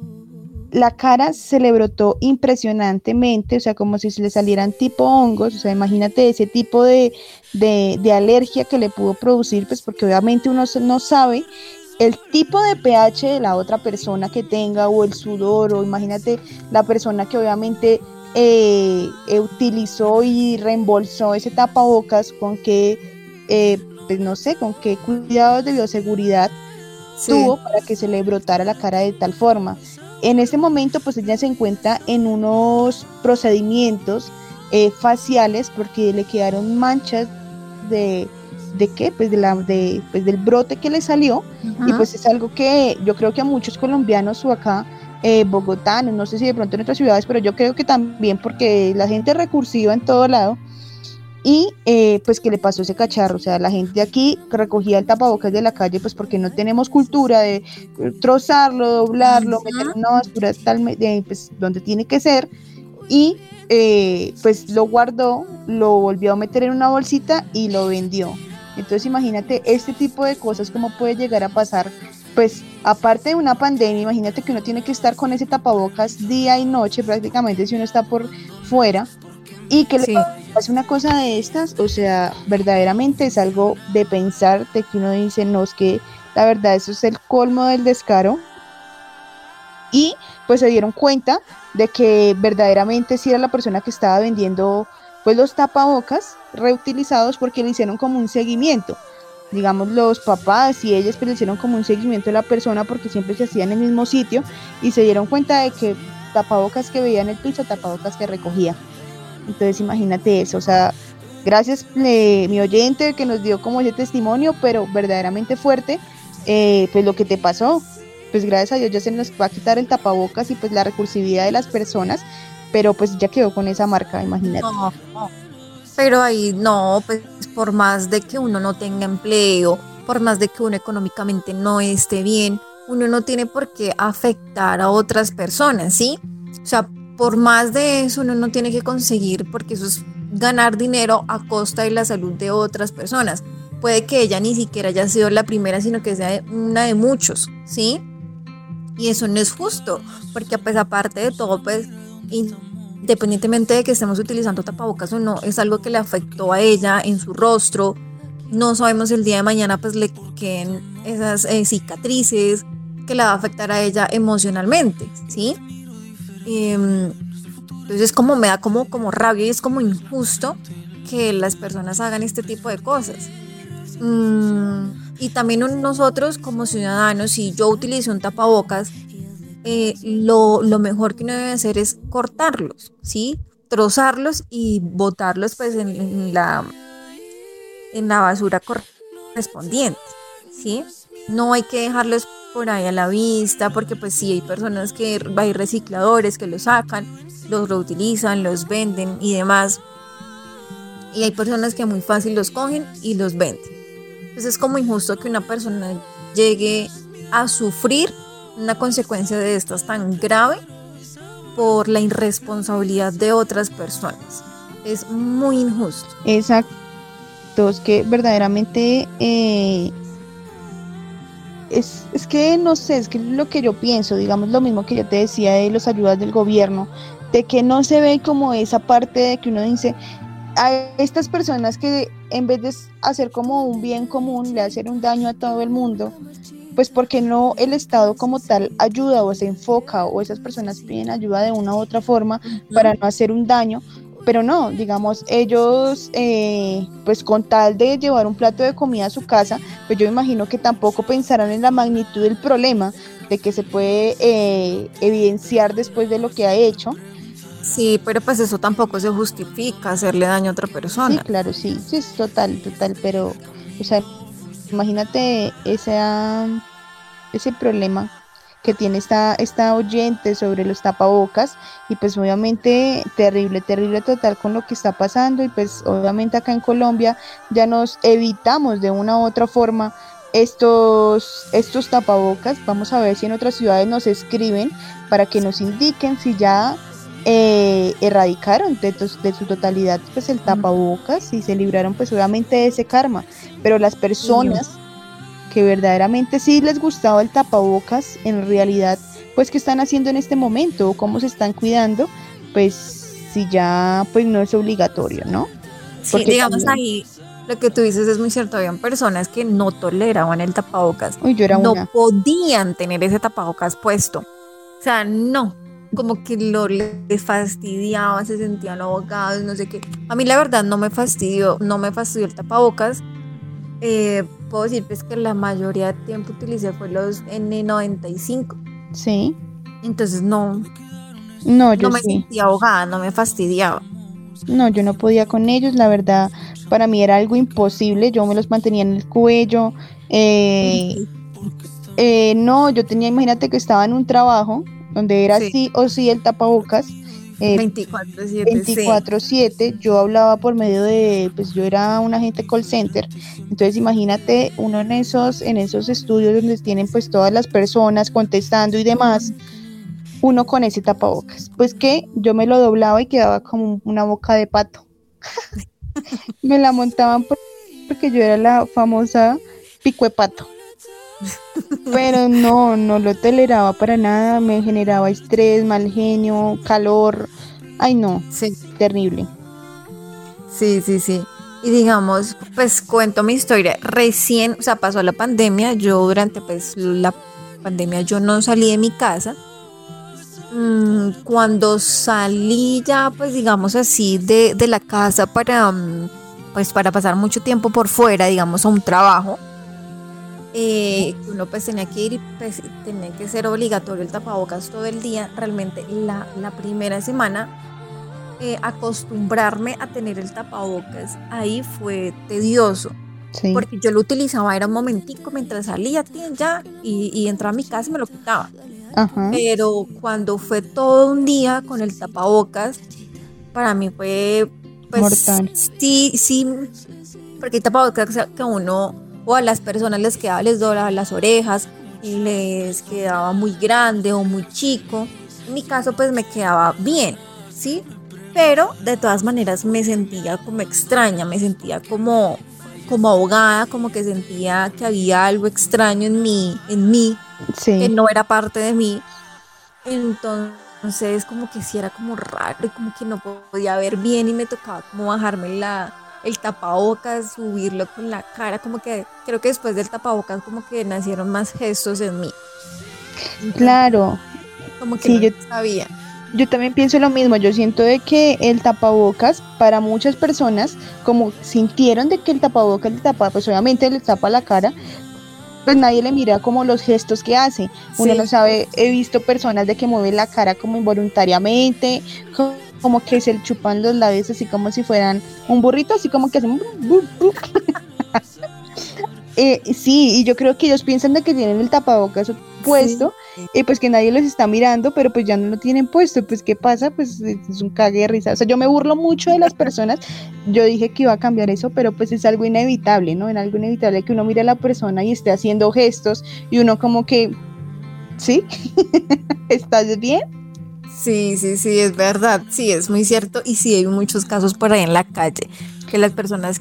La cara se le brotó impresionantemente, o sea, como si se le salieran tipo hongos, o sea, imagínate ese tipo de, de, de alergia que le pudo producir, pues porque obviamente uno no sabe el tipo de pH de la otra persona que tenga o el sudor, o imagínate la persona que obviamente eh, eh, utilizó y reembolsó ese tapabocas con qué, eh, pues no sé, con qué cuidados de bioseguridad Sí. tuvo para que se le brotara la cara de tal forma. En ese momento, pues ella se encuentra en unos procedimientos eh, faciales porque le quedaron manchas de, ¿de qué? Pues, de la, de, pues del brote que le salió y pues es algo que yo creo que a muchos colombianos o acá eh, bogotanos, no sé si de pronto en otras ciudades, pero yo creo que también porque la gente recursiva en todo lado y eh, pues que le pasó ese cacharro, o sea, la gente aquí recogía el tapabocas de la calle pues porque no tenemos cultura de eh, trozarlo, doblarlo, Ujú. meterlo en una basura tal, de, pues, donde tiene que ser y eh, pues lo guardó, lo volvió a meter en una bolsita y lo vendió. Entonces imagínate este tipo de cosas cómo puede llegar a pasar, pues aparte de una pandemia, imagínate que uno tiene que estar con ese tapabocas día y noche prácticamente si uno está por fuera y que Sí. le pase una cosa de estas, o sea, verdaderamente es algo de pensar, de que uno dice, no, es que la verdad eso es el colmo del descaro. Y pues se dieron cuenta de que verdaderamente sí era la persona que estaba vendiendo pues los tapabocas reutilizados porque le hicieron como un seguimiento. Digamos, los papás y ellos pues le hicieron como un seguimiento de la persona porque siempre se hacía en el mismo sitio y se dieron cuenta de que tapabocas que veía en el piso, tapabocas que recogía. Entonces imagínate eso, o sea, gracias eh, mi oyente que nos dio como ese testimonio, pero verdaderamente fuerte, eh, pues lo que te pasó, pues gracias a Dios ya se nos va a quitar el tapabocas y pues la recursividad de las personas, pero pues ya quedó con esa marca, imagínate. No, no. Pero ahí no, pues por más de que uno no tenga empleo, por más de que uno económicamente no esté bien, uno no tiene por qué afectar a otras personas, ¿sí? O sea, por más de eso uno no tiene que conseguir, porque eso es ganar dinero a costa de la salud de otras personas. Puede que ella ni siquiera haya sido la primera, sino que sea una de muchos, ¿sí? Y eso no es justo, porque pues aparte de todo, pues independientemente de que estemos utilizando tapabocas o no, es algo que le afectó a ella en su rostro. No sabemos el día de mañana pues le queden esas eh, cicatrices, que la va a afectar a ella emocionalmente, ¿sí? Em, entonces como me da como, como rabia y es como injusto que las personas hagan este tipo de cosas. Mm, y también nosotros como ciudadanos, si yo utilizo un tapabocas, eh, lo, mejor que uno debe hacer es cortarlos, ¿sí? Trozarlos y botarlos pues en, la, en la basura correspondiente, ¿sí? No hay que dejarlos por ahí a la vista, porque pues sí hay personas que hay recicladores que los sacan, los reutilizan, los venden y demás. Y hay personas que muy fácil los cogen y los venden. Entonces es como injusto que una persona llegue a sufrir una consecuencia de estas tan grave por la irresponsabilidad de otras personas. Es muy injusto. Exacto. Es que verdaderamente eh, es, es, que no sé, es que lo que yo pienso, digamos lo mismo que yo te decía de las ayudas del gobierno, de que no se ve como esa parte de que uno dice, a estas personas que en vez de hacer como un bien común, le hacen un daño a todo el mundo, pues porque no el Estado como tal ayuda o se enfoca o esas personas piden ayuda de una u otra forma para no hacer un daño, pero no, digamos, ellos, eh, pues con tal de llevar un plato de comida a su casa, pues yo imagino que tampoco pensarán en la magnitud del problema de que se puede eh, evidenciar después de lo que ha hecho. Sí, pero pues eso tampoco se justifica, hacerle daño a otra persona. Sí, claro, sí, sí, es total, total, pero, o sea, imagínate ese, ese problema que tiene esta, esta oyente sobre los tapabocas y pues obviamente terrible, terrible total con lo que está pasando y pues obviamente acá en Colombia ya nos evitamos de una u otra forma estos, estos tapabocas. Vamos a ver si en otras ciudades nos escriben para que nos indiquen si ya eh, erradicaron de, de, su totalidad pues el tapabocas y se libraron pues obviamente de ese karma. Pero las personas que verdaderamente sí les gustaba el tapabocas, en realidad, pues qué están haciendo en este momento, cómo se están cuidando, pues si ya pues no es obligatorio, ¿no? Sí, digamos ahí lo que tú dices es muy cierto, habían personas que no toleraban el tapabocas, no podían tener ese tapabocas puesto, o sea, no, como que lo les fastidiaba, se sentían abogados, no sé qué. A mí la verdad no me fastidió, no me fastidió el tapabocas, eh, puedo decir pues que la mayoría de tiempo utilicé fue los N95. Sí. Entonces no. No, yo no me sentía ahogada, no me fastidiaba. No, yo no podía con ellos, la verdad, para mí era algo imposible, yo me los mantenía en el cuello. Eh, eh, no, yo tenía, imagínate que estaba en un trabajo donde era sí o sí el tapabocas 24/7. Eh, yo hablaba por medio de, pues yo era un agente call center, entonces imagínate uno en esos, en esos estudios donde tienen pues todas las personas contestando y demás, uno con ese tapabocas. Pues que yo me lo doblaba y quedaba como una boca de pato. <laughs> me la montaban porque yo era la famosa pico de pato. Pero no, no lo toleraba para nada, me generaba estrés, mal genio, calor. Ay, no, sí. terrible. Sí, sí, sí. Y digamos, pues cuento mi historia. Recién, o sea, pasó la pandemia, yo durante pues la pandemia yo no salí de mi casa. Mm, cuando salí ya, pues digamos así, de, de la casa para, mm, pues para pasar mucho tiempo por fuera, digamos, a un trabajo, eh, uno pues tenía que ir y pues, tenía que ser obligatorio el tapabocas todo el día. Realmente la, la primera semana eh, acostumbrarme a tener el tapabocas ahí fue tedioso. Porque yo lo utilizaba, era un momentico mientras salía ya y, y entraba a mi casa y me lo quitaba. Pero cuando fue todo un día con el tapabocas, para mí fue pues, Mortal. Sí, sí, porque el tapabocas que uno o a las personas les quedaba, les doblaba las orejas, les quedaba muy grande o muy chico. En mi caso pues me quedaba bien, ¿sí? Pero de todas maneras me sentía como extraña, me sentía como, como ahogada, como que sentía que había algo extraño en mí, en mí, que no era parte de mí. Entonces como que sí era como raro y como que no podía ver bien y me tocaba como bajarme la, el tapabocas, subirlo con la cara, como que creo que después del tapabocas como que nacieron más gestos en mí. Claro, Como que Sí, no yo- sabía. yo también pienso lo mismo. Yo siento de que el tapabocas para muchas personas, como sintieron de que el tapabocas le tapa, pues obviamente le tapa la cara, pues nadie le mira como los gestos que hace. Uno Sí. no sabe, he visto personas de que mueven la cara como involuntariamente, co- como que se chupan los labios así como si fueran un burrito, así como que hacen... <laughs> Eh, sí, y yo creo que ellos piensan de que tienen el tapabocas puesto y pues que nadie los está mirando, pero pues ya no lo tienen puesto, pues ¿qué pasa? Pues es un cague de risa. O sea, yo me burlo mucho de las personas. Yo dije que iba a cambiar eso, pero pues es algo inevitable, ¿no? Es algo inevitable que uno mire a la persona y esté haciendo gestos y uno como que, ¿sí? <laughs> ¿Estás bien? Sí, sí, sí, es verdad, sí, es muy cierto. Y sí, hay muchos casos por ahí en la calle que las personas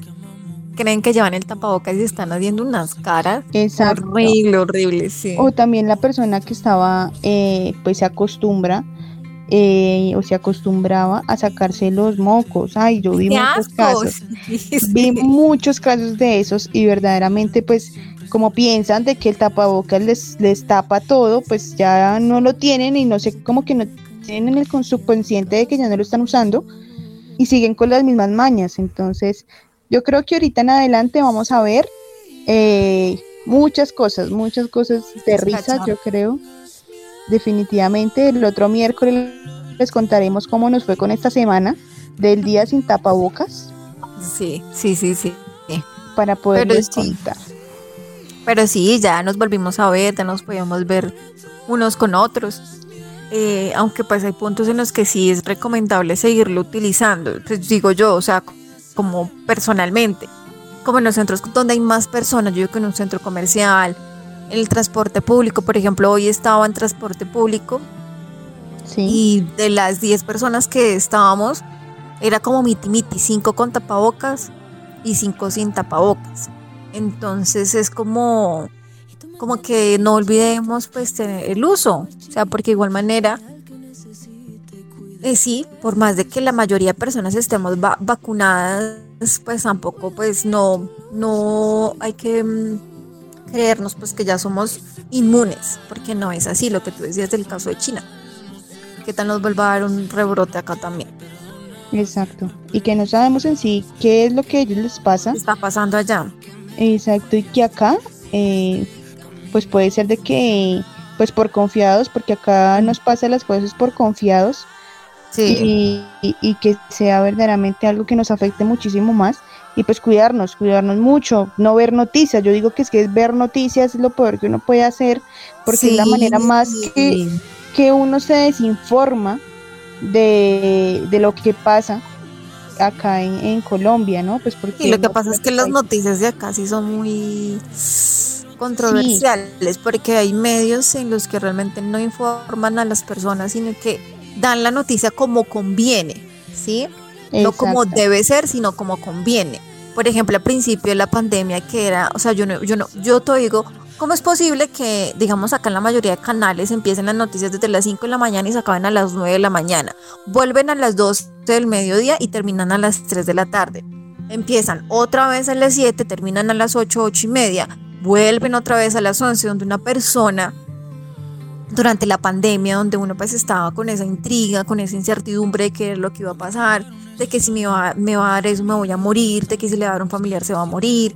creen que llevan el tapabocas y están haciendo unas caras Exacto. horrible, horrible, sí. O también la persona que estaba, eh, pues se acostumbra eh, o se acostumbraba a sacarse los mocos. Ay, yo vi ¡Qué muchos casos. Sí, sí. Vi muchos casos de esos y verdaderamente pues como piensan de que el tapabocas les, les tapa todo, pues ya no lo tienen y no sé, como que no tienen el con subconsciente de que ya no lo están usando y siguen con las mismas mañas. Entonces yo creo que ahorita en adelante vamos a ver eh, muchas cosas, muchas cosas de risa, Cachar. yo creo. Definitivamente el otro miércoles les contaremos cómo nos fue con esta semana del día sin tapabocas Sí, sí, sí, sí. para poderles sí. contar. Pero sí, ya nos volvimos a ver, ya nos podíamos ver unos con otros. Eh, aunque pues hay puntos en los que sí es recomendable seguirlo utilizando. Pues digo yo, o sea, como personalmente. Como en los centros donde hay más personas, yo digo que en un centro comercial, en el transporte público, por ejemplo, hoy estaba en transporte público Sí, y de las 10 personas que estábamos, era como miti miti, 5 con tapabocas y 5 sin tapabocas. Entonces es como, como que no olvidemos pues el uso, o sea, porque de igual manera, eh, sí, por más de que la mayoría de personas estemos va- vacunadas, pues tampoco pues no, no hay que mm, creernos pues que ya somos inmunes, porque no es así lo que tú decías del caso de China. ¿Qué tal nos vuelva a dar un rebrote acá también? exacto. Y que no sabemos en sí qué es lo que a ellos les pasa. ¿Qué está pasando allá? Exacto. Y que acá, eh, pues puede ser de que, pues por confiados, porque acá nos pasa las cosas por confiados Sí, y, que sea verdaderamente algo que nos afecte muchísimo más. Y pues cuidarnos, cuidarnos mucho, no ver noticias. Yo digo que es que es ver noticias es lo peor que uno puede hacer, porque es la manera más que, que uno se desinforma de, de lo que pasa acá en, en Colombia, ¿no? Pues porque Y lo que pasa es que las noticias de acá sí son muy controversiales porque hay medios en los que realmente no informan a las personas, sino que dan la noticia como conviene, ¿sí? No como debe ser, sino como conviene. Por ejemplo, al principio de la pandemia que era, o sea, yo no, yo no, yo te digo, ¿cómo es posible que, digamos, acá en la mayoría de canales empiecen las noticias desde las 5 de la mañana y se acaben a las 9 de la mañana? Vuelven a las 12 del mediodía y terminan a las 3 de la tarde. Empiezan otra vez a las 7, terminan a las 8, 8 y media, vuelven otra vez a las 11, donde una persona durante la pandemia, donde uno pues estaba con esa intriga, con esa incertidumbre de qué es lo que iba a pasar, de que si me va, me va a dar eso me voy a morir, de que si le va a dar un familiar se va a morir.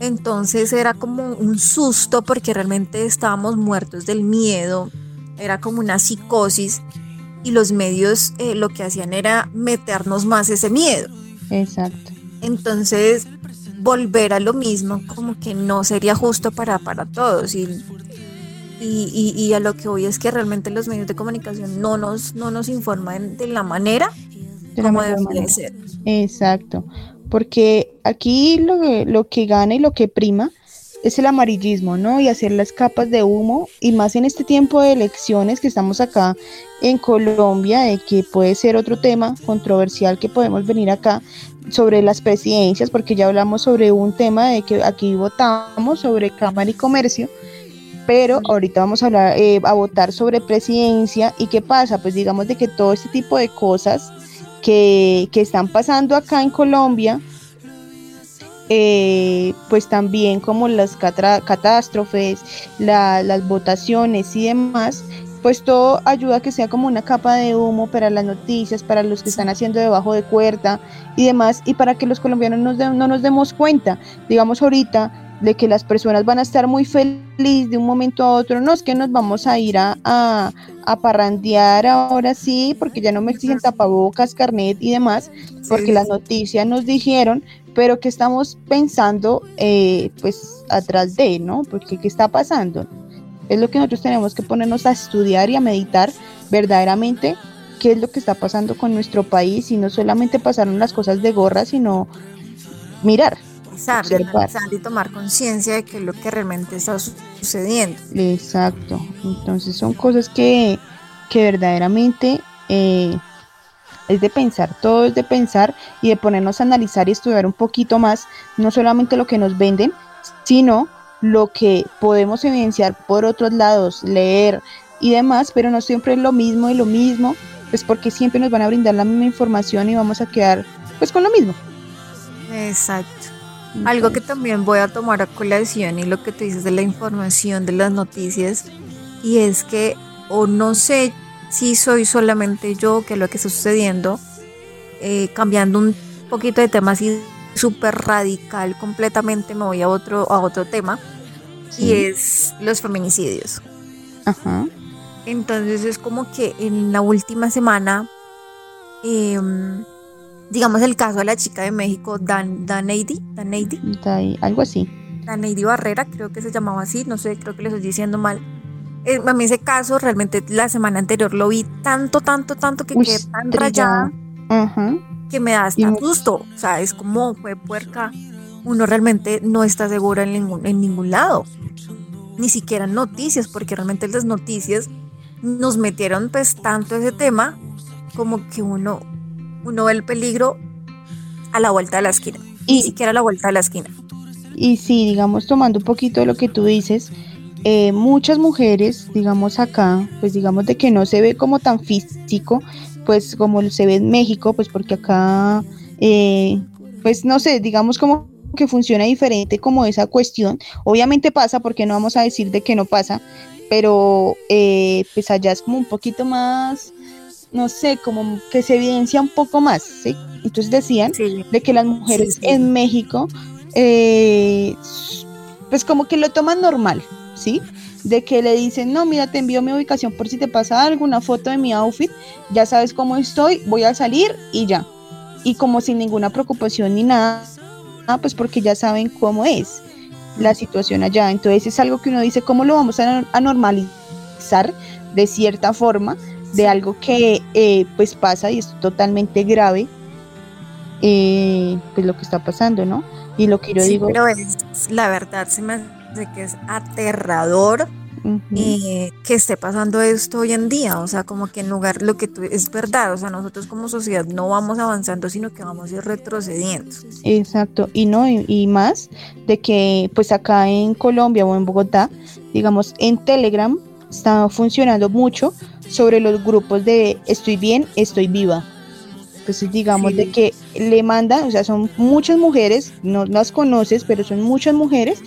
Entonces era como un susto porque realmente estábamos muertos del miedo, era como una psicosis y los medios eh, lo que hacían era meternos más ese miedo. Exacto. Entonces, volver a lo mismo como que no sería justo para, para todos. Y, y, y- y a lo que voy es que realmente los medios de comunicación no nos, no nos informan de la manera De la como manera. ser. Exacto. Porque aquí lo que, lo que gana y lo que prima es el amarillismo, ¿no? Y hacer las capas de humo, y más en este tiempo de elecciones que estamos acá en Colombia, de que puede ser otro tema controversial que podemos venir acá sobre las presidencias, porque ya hablamos sobre un tema de que aquí votamos sobre Cámara y Comercio, pero ahorita vamos a hablar, eh, a votar sobre presidencia, y qué pasa, pues digamos de que todo este tipo de cosas que, que están pasando acá en Colombia, eh, pues también como las catástrofes, las votaciones y demás, pues todo ayuda a que sea como una capa de humo para las noticias, para los que están haciendo debajo de cuerda y demás, y para que los colombianos no nos demos cuenta. Digamos ahorita, de que las personas van a estar muy felices de un momento a otro, no es que nos vamos a ir a, a, parrandear ahora sí, porque ya no me exigen tapabocas, carnet y demás, porque las noticias nos dijeron, pero que estamos pensando eh, pues atrás de, ¿no? Porque ¿qué está pasando? Es lo que nosotros tenemos que ponernos a estudiar y a meditar verdaderamente qué es lo que está pasando con nuestro país y no solamente pasaron las cosas de gorra, sino mirar, y tomar conciencia de que es lo que realmente está sucediendo. Exacto. Entonces son cosas que, que verdaderamente eh, es de pensar, todo es de pensar y de ponernos a analizar y estudiar un poquito más, no solamente lo que nos venden, sino lo que podemos evidenciar por otros lados, leer y demás, pero no siempre es lo mismo y lo mismo, pues porque siempre nos van a brindar la misma información y vamos a quedar pues con lo mismo. Exacto. Algo que también voy a tomar a colación y lo que tú dices de la información de las noticias, y es que, o no sé si soy solamente yo que lo que está sucediendo, eh, cambiando un poquito de tema así súper radical, completamente me voy a otro, a otro tema, y es los feminicidios. Ajá. Entonces es como que en la última semana, eh, digamos el caso de la chica de México, Dan, Daneidi, Daneidi. algo así. Daneidi Barrera, creo que se llamaba así, no sé, creo que le estoy diciendo mal. Eh, a mí ese caso realmente la semana anterior lo vi tanto, tanto, tanto que quedé tan rayada que me da hasta susto. O sea, es como fue puerca. Uno realmente no está seguro en ningún, en ningún lado. Ni siquiera en noticias, porque realmente las noticias nos metieron pues tanto ese tema como que uno uno ve el peligro a la vuelta de la esquina, y, ni siquiera a la vuelta de la esquina. Y sí, digamos, tomando un poquito de lo que tú dices, eh, muchas mujeres, digamos acá, pues digamos de que no se ve como tan físico, pues como se ve en México, pues porque acá, eh, pues no sé, digamos como que funciona diferente como esa cuestión. Obviamente pasa, porque no vamos a decir de que no pasa, pero eh, pues allá es como un poquito más no sé, como que se evidencia un poco más, ¿sí? Entonces decían de que las mujeres en México, eh, pues como que lo toman normal, ¿sí? De que le dicen, no, mira, te envío mi ubicación por si te pasa algo, una foto de mi outfit, ya sabes cómo estoy, voy a salir y ya. Y como sin ninguna preocupación ni nada, pues porque ya saben cómo es la situación allá. Entonces es algo que uno dice, ¿cómo lo vamos a, a normalizar de cierta forma? De algo que eh, pues pasa y es totalmente grave, eh, pues lo que está pasando, ¿no? Y lo que yo digo... Pero es, la verdad se me hace que es aterrador eh, que esté pasando esto hoy en día, o sea, como que en lugar, lo que tú, es verdad, o sea, nosotros como sociedad no vamos avanzando, sino que vamos a ir retrocediendo. Exacto, y no, y, y más de que pues acá en Colombia o en Bogotá, digamos, en Telegram está funcionando mucho sobre los grupos de estoy bien, estoy viva. Entonces digamos de que le mandan, o sea, son muchas mujeres, no las conoces, pero son muchas mujeres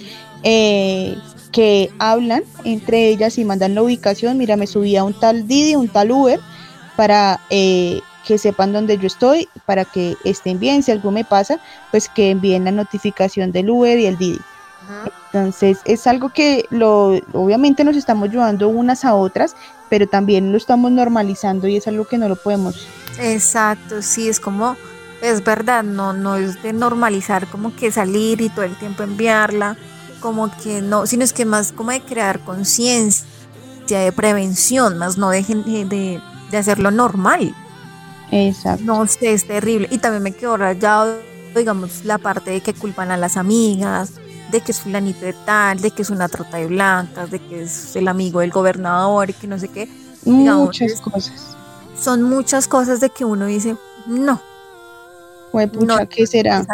eh, que hablan entre ellas y mandan la ubicación, mira, me subí a un tal Didi, un tal Uber, para eh, que sepan dónde yo estoy, para que estén bien, si algo me pasa, pues que envíen la notificación del Uber y el Didi. Entonces es algo que lo, obviamente nos estamos ayudando unas a otras, pero también lo estamos normalizando y es algo que no lo podemos. Exacto, sí, es como, es verdad, no, no es de normalizar como que salir y todo el tiempo enviarla, como que no, sino es que más como de crear conciencia, de prevención, más no dejen de, de, hacerlo normal. Exacto. No sé, es terrible. Y también me quedó rayado, digamos, la parte de que culpan a las amigas, de que es fulanito de tal, de que es una trota de blancas, de que es el amigo del gobernador y que no sé qué. Muchas cosas. Son muchas cosas de que uno dice, no. no, ¿qué será?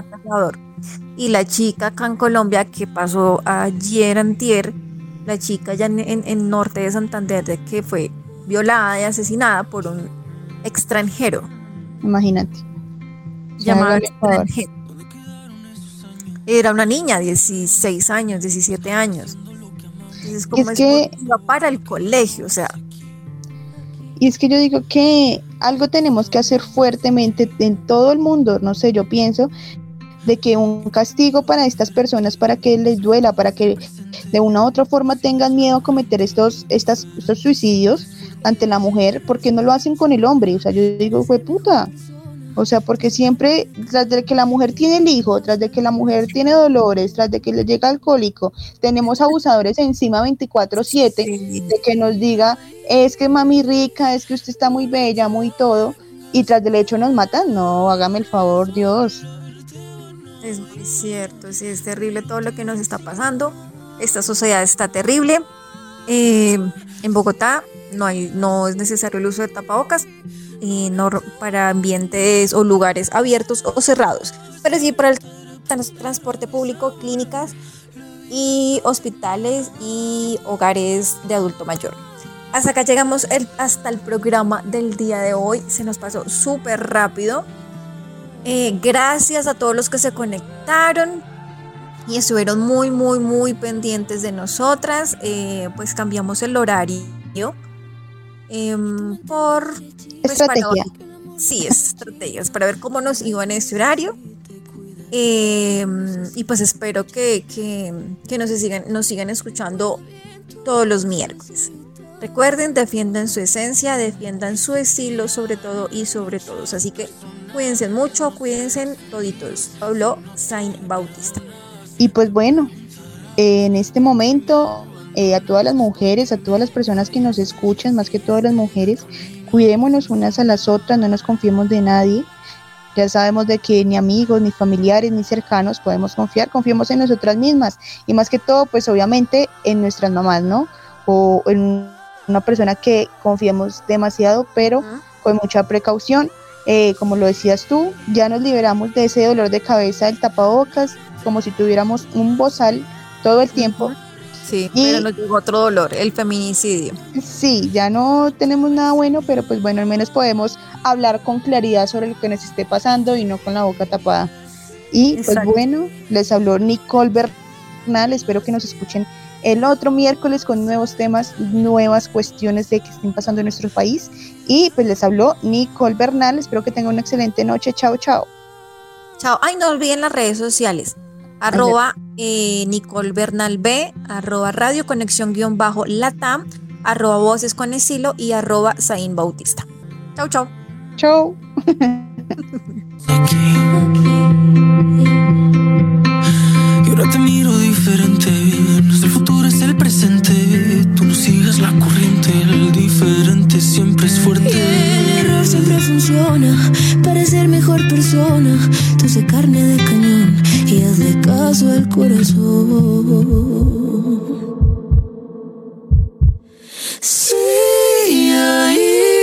Y la chica acá en Colombia que pasó ayer antier, la chica ya en, en, norte de Santander, de que fue violada y asesinada por un extranjero. Imagínate. Llamado extranjero era una niña, 16 años, 17 años. Entonces, como es es, que- iba para el colegio, o sea, Y es que yo digo que algo tenemos que hacer fuertemente en todo el mundo, no sé, yo pienso de que un castigo para estas personas para que les duela, para que de una u otra forma tengan miedo a cometer estos, estas, estos suicidios ante la mujer, porque no lo hacen con el hombre, o sea, yo digo, fue puta. O sea, porque siempre, tras de que la mujer tiene el hijo, tras de que la mujer tiene dolores, tras de que le llega alcohólico, tenemos abusadores encima 24/7 sí, de que nos diga, es que mami rica, es que usted está muy bella, muy todo, y tras del hecho nos matan. No, hágame el favor, Dios. es muy cierto, sí, es terrible todo lo que nos está pasando. Esta sociedad está terrible. Eh, en Bogotá no, hay, no es necesario el uso de tapabocas eh, no, para ambientes o lugares abiertos o cerrados, pero sí para el trans- transporte público, clínicas y hospitales y hogares de adulto mayor. Hasta acá llegamos el- hasta el programa del día de hoy. Se nos pasó súper rápido. Eh, gracias a todos los que se conectaron y estuvieron muy, muy, muy pendientes de nosotras. Eh, pues cambiamos el horario em, por... pues, Estrategia. sí, estrategias para ver cómo nos iba en este horario. Em, y pues espero que, que- que nos, sigan, nos sigan escuchando todos los miércoles. Recuerden, defiendan su esencia, defiendan su estilo sobre todo y sobre todos. Así que cuídense mucho, cuídense toditos. Habló Saint Bautista. Y pues bueno, en este momento, eh, a todas las mujeres, a todas las personas que nos escuchan, más que todas las mujeres, cuidémonos unas a las otras, no nos confiemos de nadie. Ya sabemos de que ni amigos, ni familiares, ni cercanos podemos confiar, confiemos en nosotras mismas y más que todo, pues obviamente en nuestras mamás, ¿no? O en una persona que confiemos demasiado, pero con mucha precaución. Eh, como lo decías tú, ya nos liberamos de ese dolor de cabeza del tapabocas, como si tuviéramos un bozal todo el tiempo. Sí, Y- pero nos llegó otro dolor, el feminicidio. Sí, ya no tenemos nada bueno, pero pues bueno, al menos podemos hablar con claridad sobre lo que nos esté pasando y no con la boca tapada. Y pues bueno, les habló Nicole Bernal, espero que nos escuchen el otro miércoles con nuevos temas, nuevas cuestiones de que estén pasando en nuestro país. Y pues les habló Nicole Bernal, espero que tengan una excelente noche, chao, chao. Chao. Ay, no olviden las redes sociales. Arroba eh, Nicole Bernal B, arroba Radio Conexión guion bajo Latam, arroba Voces con Estilo y arroba Zain Bautista. Chau, chau. Chao. Y ahora te miro diferente presente, tú sigues la corriente, el diferente siempre es fuerte. El error siempre funciona para ser mejor persona. Tú sé carne de cañón y hazle caso al corazón. Sí, ahí.